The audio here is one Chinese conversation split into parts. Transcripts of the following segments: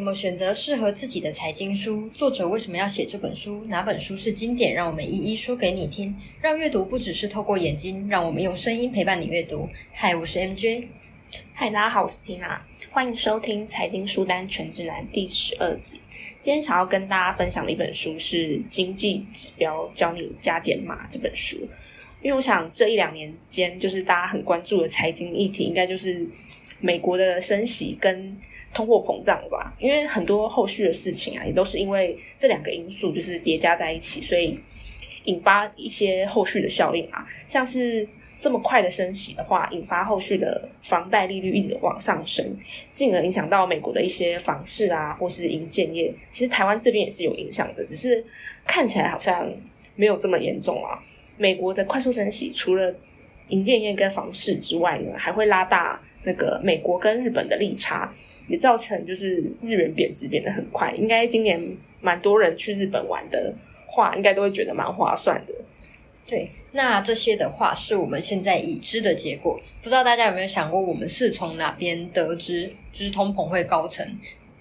怎么选择适合自己的财经书？作者为什么要写这本书？哪本书是经典？让我们一一说给你听。让阅读不只是透过眼睛，让我们用声音陪伴你阅读。嗨，我是 MJ。嗨，大家好，我是 Tina，欢迎收听《财经书单全指南》第十二集。今天想要跟大家分享的一本书是《经济指标教你加减码》这本书。因为我想这一两年间，就是大家很关注的财经议题，应该就是美国的升息跟通货膨胀吧。因为很多后续的事情啊，也都是因为这两个因素就是叠加在一起，所以引发一些后续的效应啊。像是这么快的升息的话，引发后续的房贷利率一直往上升，进而影响到美国的一些房市啊，或是营建业。其实台湾这边也是有影响的，只是看起来好像没有这么严重啊。美国的快速升息，除了银建业跟房市之外呢，还会拉大那个美国跟日本的利差，也造成就是日元贬值变得很快。应该今年蛮多人去日本玩的话，应该都会觉得蛮划算的。对，那这些的话是我们现在已知的结果，不知道大家有没有想过，我们是从哪边得知，就是通膨会高成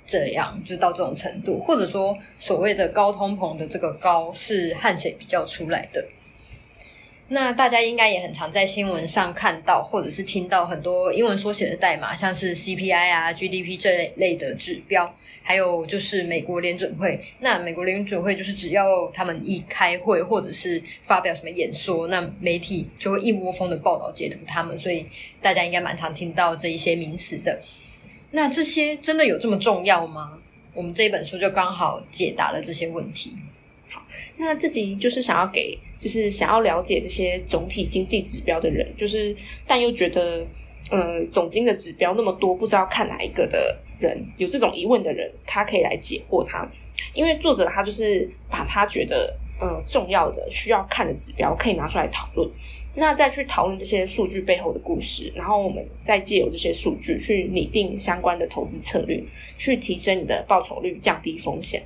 这样，就到这种程度，或者说所谓的高通膨的这个高是和谁比较出来的？那大家应该也很常在新闻上看到，或者是听到很多英文缩写的代码，像是 CPI 啊、GDP 这类类的指标，还有就是美国联准会。那美国联准会就是只要他们一开会，或者是发表什么演说，那媒体就会一窝蜂的报道截图他们，所以大家应该蛮常听到这一些名词的。那这些真的有这么重要吗？我们这一本书就刚好解答了这些问题。那自己就是想要给，就是想要了解这些总体经济指标的人，就是但又觉得，呃，总经的指标那么多，不知道看哪一个的人，有这种疑问的人，他可以来解惑他。因为作者他就是把他觉得，呃，重要的需要看的指标，可以拿出来讨论。那再去讨论这些数据背后的故事，然后我们再借由这些数据去拟定相关的投资策略，去提升你的报酬率，降低风险。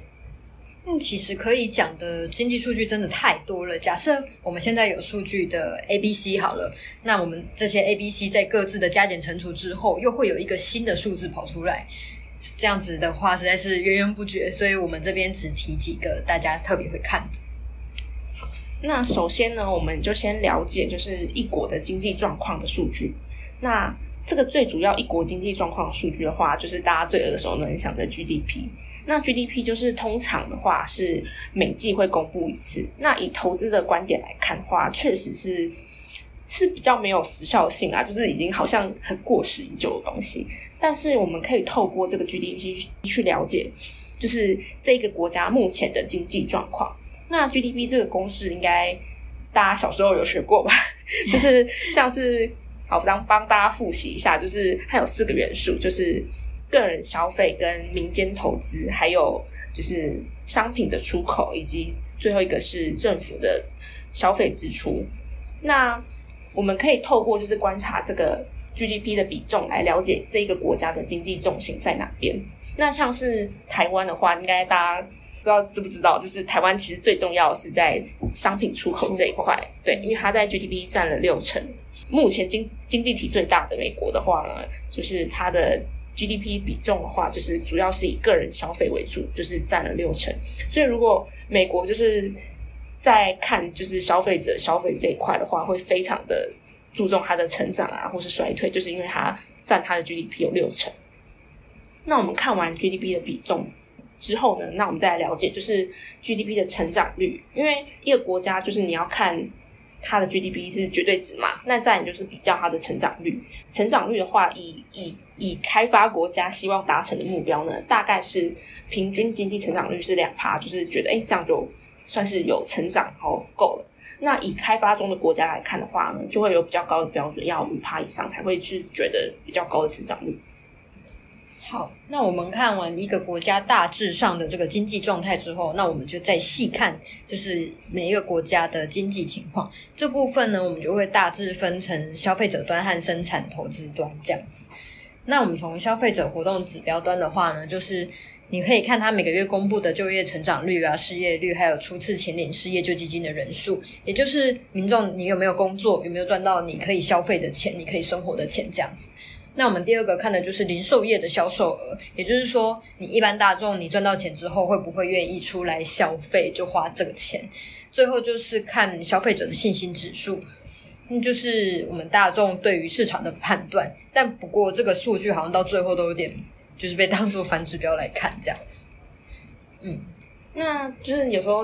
嗯，其实可以讲的经济数据真的太多了。假设我们现在有数据的 A、B、C 好了，那我们这些 A、B、C 在各自的加减乘除之后，又会有一个新的数字跑出来。这样子的话，实在是源源不绝。所以我们这边只提几个大家特别会看的。那首先呢，我们就先了解就是一国的经济状况的数据。那这个最主要一国经济状况数据的话，就是大家最耳熟能详的 GDP。那 GDP 就是通常的话是每季会公布一次。那以投资的观点来看的话，确实是是比较没有时效性啊，就是已经好像很过时已久的东西。但是我们可以透过这个 GDP 去了解，就是这个国家目前的经济状况。那 GDP 这个公式应该大家小时候有学过吧？就是像是。好，帮帮大家复习一下，就是它有四个元素，就是个人消费、跟民间投资，还有就是商品的出口，以及最后一个是政府的消费支出。那我们可以透过就是观察这个 GDP 的比重来了解这一个国家的经济重心在哪边。那像是台湾的话，应该大家不知道知不知道，就是台湾其实最重要是在商品出口这一块，对，因为它在 GDP 占了六成。目前经经济体最大的美国的话呢，就是它的 GDP 比重的话，就是主要是以个人消费为主，就是占了六成。所以如果美国就是在看就是消费者消费这一块的话，会非常的注重它的成长啊，或是衰退，就是因为它占它的 GDP 有六成。那我们看完 GDP 的比重之后呢，那我们再来了解就是 GDP 的成长率，因为一个国家就是你要看。它的 GDP 是绝对值嘛？那再就是比较它的成长率。成长率的话，以以以开发国家希望达成的目标呢，大概是平均经济成长率是两趴，就是觉得哎，这样就算是有成长，然后够了。那以开发中的国家来看的话呢，就会有比较高的标准，要五趴以上才会去觉得比较高的成长率。好，那我们看完一个国家大致上的这个经济状态之后，那我们就再细看，就是每一个国家的经济情况。这部分呢，我们就会大致分成消费者端和生产投资端这样子。那我们从消费者活动指标端的话呢，就是你可以看它每个月公布的就业成长率啊、失业率，还有初次请领失业救济金的人数，也就是民众你有没有工作，有没有赚到你可以消费的钱，你可以生活的钱这样子。那我们第二个看的就是零售业的销售额，也就是说，你一般大众你赚到钱之后，会不会愿意出来消费，就花这个钱？最后就是看消费者的信心指数，那就是我们大众对于市场的判断。但不过这个数据好像到最后都有点，就是被当做反指标来看这样子。嗯，那就是有时候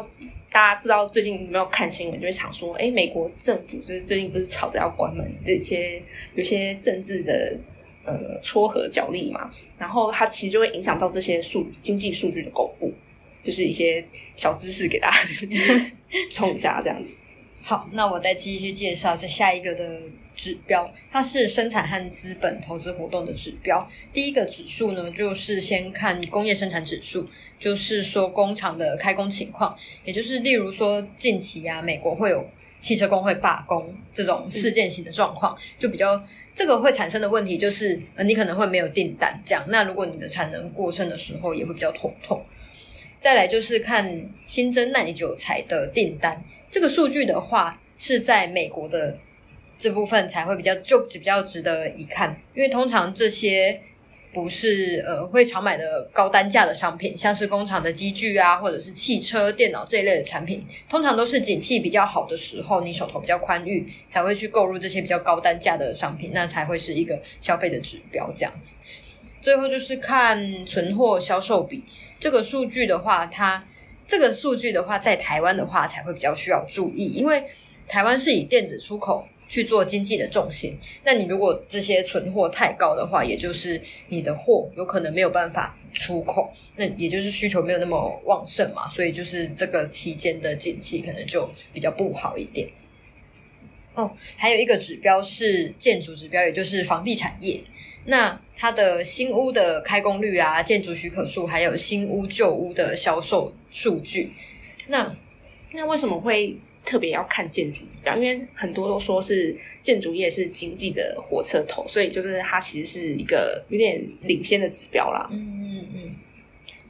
大家不知道最近有没有看新闻，就会想说，哎，美国政府就是最近不是吵着要关门，这些有些政治的呃撮合角力嘛，然后它其实就会影响到这些数经济数据的公布。就是一些小知识给大家 冲一下，这样子。好，那我再继续介绍这下一个的指标，它是生产和资本投资活动的指标。第一个指数呢，就是先看工业生产指数，就是说工厂的开工情况，也就是例如说近期啊，美国会有汽车工会罢工这种事件型的状况，就比较这个会产生的问题就是，呃，你可能会没有订单这样。那如果你的产能过剩的时候，也会比较头痛。再来就是看新增耐久材的订单，这个数据的话是在美国的这部分才会比较就比较值得一看，因为通常这些不是呃会常买的高单价的商品，像是工厂的机具啊，或者是汽车、电脑这一类的产品，通常都是景气比较好的时候，你手头比较宽裕，才会去购入这些比较高单价的商品，那才会是一个消费的指标这样子。最后就是看存货销售比。这个数据的话，它这个数据的话，在台湾的话才会比较需要注意，因为台湾是以电子出口去做经济的重心。那你如果这些存货太高的话，也就是你的货有可能没有办法出口，那也就是需求没有那么旺盛嘛，所以就是这个期间的景气可能就比较不好一点。哦，还有一个指标是建筑指标，也就是房地产业。那它的新屋的开工率啊，建筑许可数，还有新屋旧屋的销售数据。那那为什么会特别要看建筑指标？因为很多都说是建筑业是经济的火车头，所以就是它其实是一个有点领先的指标啦。嗯嗯嗯，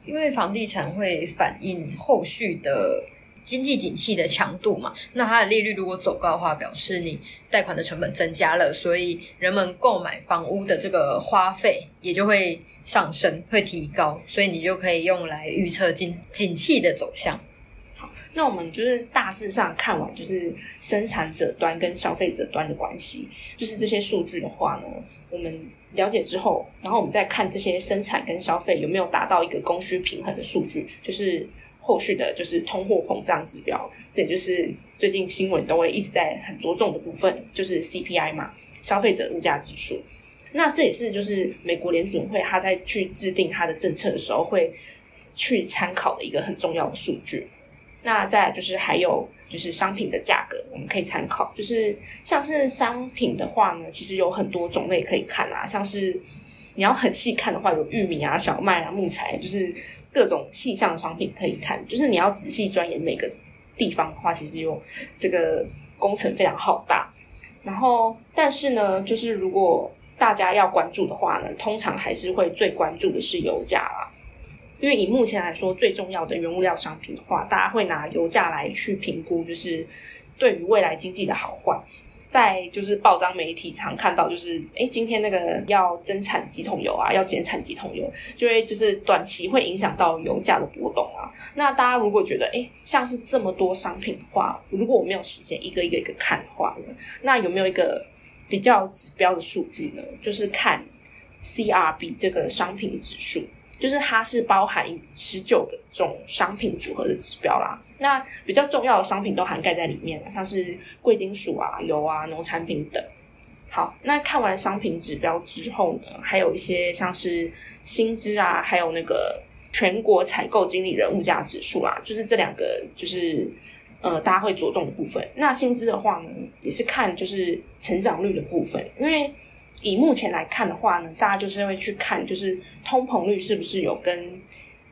因为房地产会反映后续的。经济景气的强度嘛，那它的利率如果走高的话，表示你贷款的成本增加了，所以人们购买房屋的这个花费也就会上升，会提高，所以你就可以用来预测景景气的走向。那我们就是大致上看完，就是生产者端跟消费者端的关系，就是这些数据的话呢，我们了解之后，然后我们再看这些生产跟消费有没有达到一个供需平衡的数据，就是。后续的就是通货膨胀指标，这也就是最近新闻都会一直在很着重的部分，就是 CPI 嘛，消费者物价指数。那这也是就是美国联准会他在去制定他的政策的时候会去参考的一个很重要的数据。那再就是还有就是商品的价格，我们可以参考，就是像是商品的话呢，其实有很多种类可以看啊，像是你要很细看的话，有玉米啊、小麦啊、木材，就是。各种细项商品可以看，就是你要仔细钻研每个地方的话，其实有这个工程非常浩大。然后，但是呢，就是如果大家要关注的话呢，通常还是会最关注的是油价啦。因为以目前来说，最重要的原物料商品的话，大家会拿油价来去评估，就是对于未来经济的好坏。在就是报章媒体常看到，就是哎，今天那个要增产几桶油啊，要减产几桶油，就会就是短期会影响到油价的波动啊。那大家如果觉得哎，像是这么多商品的话，如果我没有时间一个一个一个看的话，那有没有一个比较指标的数据呢？就是看 CRB 这个商品指数。就是它是包含十九个种商品组合的指标啦，那比较重要的商品都涵盖在里面了，像是贵金属啊、油啊、农产品等。好，那看完商品指标之后呢，还有一些像是薪资啊，还有那个全国采购经理人物价指数啊，就是这两个就是呃大家会着重的部分。那薪资的话呢，也是看就是成长率的部分，因为。以目前来看的话呢，大家就是会去看，就是通膨率是不是有跟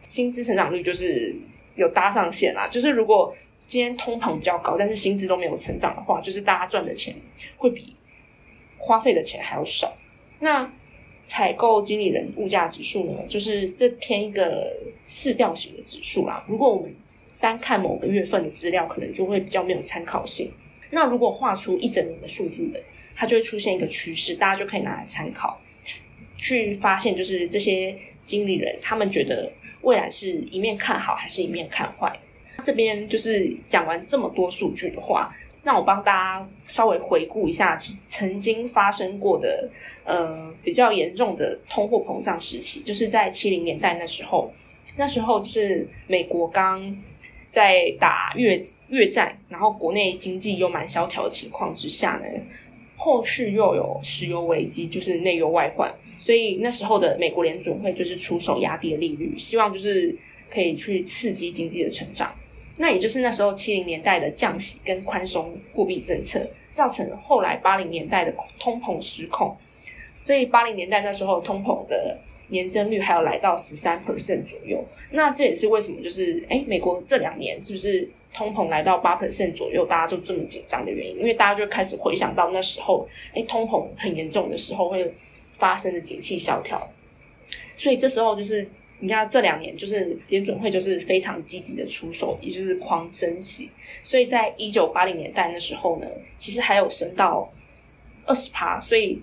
薪资成长率就是有搭上线啊？就是如果今天通膨比较高，但是薪资都没有成长的话，就是大家赚的钱会比花费的钱还要少。那采购经理人物价指数呢，就是这偏一个市调型的指数啦。如果我们单看某个月份的资料，可能就会比较没有参考性。那如果画出一整年的数据的。它就会出现一个趋势，大家就可以拿来参考，去发现就是这些经理人他们觉得未来是一面看好还是一面看坏。这边就是讲完这么多数据的话，那我帮大家稍微回顾一下曾经发生过的呃比较严重的通货膨胀时期，就是在七零年代那时候，那时候就是美国刚在打越越战，然后国内经济又蛮萧条的情况之下呢，后续又有石油危机，就是内忧外患，所以那时候的美国联准会就是出手压低利率，希望就是可以去刺激经济的成长。那也就是那时候七零年代的降息跟宽松货币政策，造成后来八零年代的通膨失控。所以八零年代那时候通膨的年增率还有来到十三 percent 左右。那这也是为什么就是哎，美国这两年是不是通膨来到八 percent 左右，大家就这么紧张的原因？因为大家就开始回想到那时候，哎，通膨很严重的时候会发生的景气萧条。所以这时候就是。你看这两年，就是联准会就是非常积极的出手，也就是狂升息。所以在一九八零年代那时候呢，其实还有升到二十趴，所以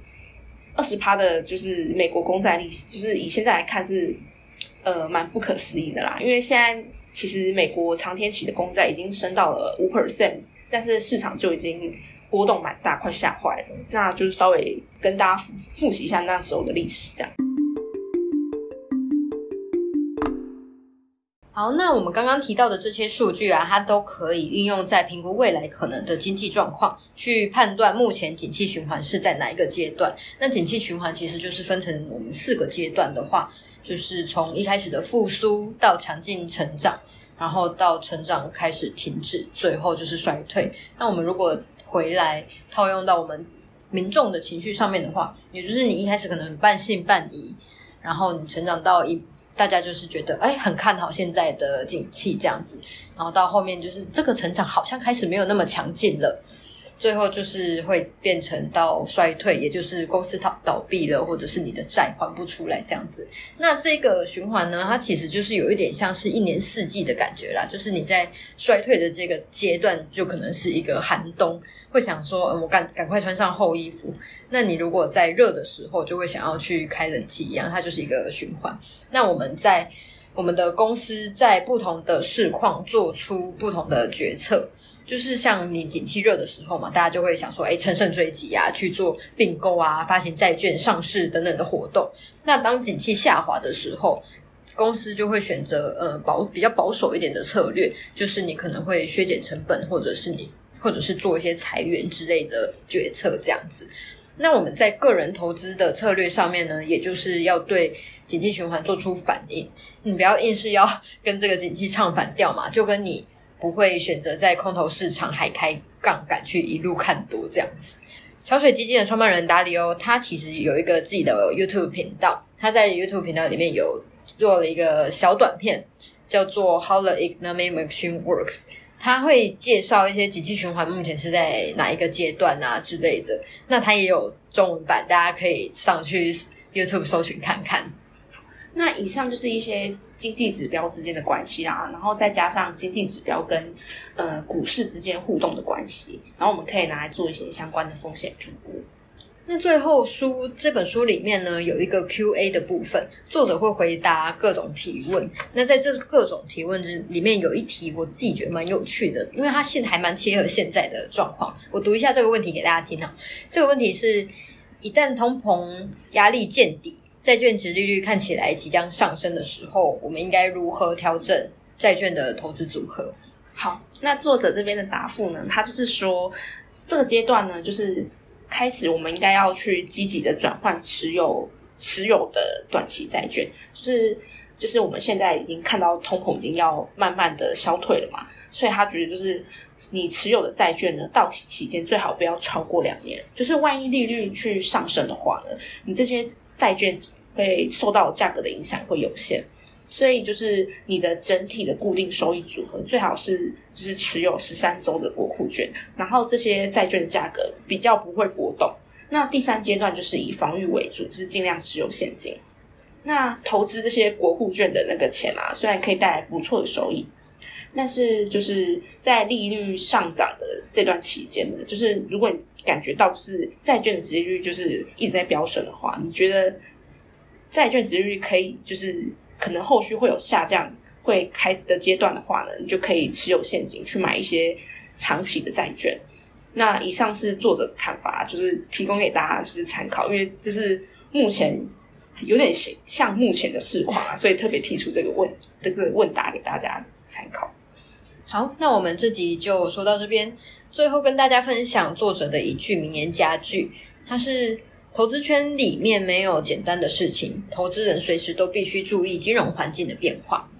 二十趴的就是美国公债利息，就是以现在来看是呃蛮不可思议的啦。因为现在其实美国长天期的公债已经升到了五 percent，但是市场就已经波动蛮大，快吓坏了。那就是稍微跟大家复复习一下那时候的历史，这样。好，那我们刚刚提到的这些数据啊，它都可以运用在评估未来可能的经济状况，去判断目前景气循环是在哪一个阶段。那景气循环其实就是分成我们四个阶段的话，就是从一开始的复苏到强劲成长，然后到成长开始停止，最后就是衰退。那我们如果回来套用到我们民众的情绪上面的话，也就是你一开始可能半信半疑，然后你成长到一。大家就是觉得哎，很看好现在的景气这样子，然后到后面就是这个成长好像开始没有那么强劲了，最后就是会变成到衰退，也就是公司倒倒闭了，或者是你的债还不出来这样子。那这个循环呢，它其实就是有一点像是一年四季的感觉啦，就是你在衰退的这个阶段，就可能是一个寒冬。会想说，我赶赶快穿上厚衣服。那你如果在热的时候，就会想要去开冷气一样，它就是一个循环。那我们在我们的公司在不同的市况做出不同的决策，就是像你景气热的时候嘛，大家就会想说，哎，乘胜追击啊，去做并购啊，发行债券、上市等等的活动。那当景气下滑的时候，公司就会选择呃保比较保守一点的策略，就是你可能会削减成本，或者是你。或者是做一些裁员之类的决策，这样子。那我们在个人投资的策略上面呢，也就是要对经济循环做出反应。你不要硬是要跟这个景气唱反调嘛，就跟你不会选择在空头市场还开杠杆去一路看多这样子。桥水基金的创办人达里欧，他其实有一个自己的 YouTube 频道，他在 YouTube 频道里面有做了一个小短片，叫做 How the Economic Machine Works。他会介绍一些景气循环目前是在哪一个阶段啊之类的。那他也有中文版，大家可以上去 YouTube 搜寻看看。那以上就是一些经济指标之间的关系啦，然后再加上经济指标跟呃股市之间互动的关系，然后我们可以拿来做一些相关的风险评估。那最后书这本书里面呢，有一个 Q&A 的部分，作者会回答各种提问。那在这各种提问之里面，有一题我自己觉得蛮有趣的，因为它现在还蛮切合现在的状况。我读一下这个问题给大家听啊。这个问题是：一旦通膨压力见底，债券值利率看起来即将上升的时候，我们应该如何调整债券的投资组合？好，那作者这边的答复呢，他就是说，这个阶段呢，就是。开始，我们应该要去积极的转换持有持有的短期债券，就是就是我们现在已经看到通膨已经要慢慢的消退了嘛，所以他觉得就是你持有的债券呢，到期期间最好不要超过两年，就是万一利率去上升的话呢，你这些债券会受到价格的影响会有限。所以就是你的整体的固定收益组合最好是就是持有十三周的国库券，然后这些债券价格比较不会波动。那第三阶段就是以防御为主，就是尽量持有现金。那投资这些国库券的那个钱啊，虽然可以带来不错的收益，但是就是在利率上涨的这段期间呢，就是如果你感觉到，是债券的殖利率就是一直在飙升的话，你觉得债券殖利率可以就是可能后续会有下降会开的阶段的话呢，你就可以持有现金去买一些长期的债券。那以上是作者的看法，就是提供给大家就是参考，因为这是目前有点像目前的市况啊，所以特别提出这个问这个问答给大家参考。好，那我们这集就说到这边。最后跟大家分享作者的一句名言佳句，他是：投资圈里面没有简单的事情，投资人随时都必须注意金融环境的变化。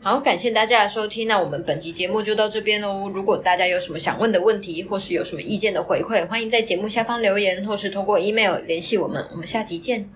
好，感谢大家的收听，那我们本集节目就到这边喽。如果大家有什么想问的问题，或是有什么意见的回馈，欢迎在节目下方留言，或是通过 email 联系我们。我们下集见。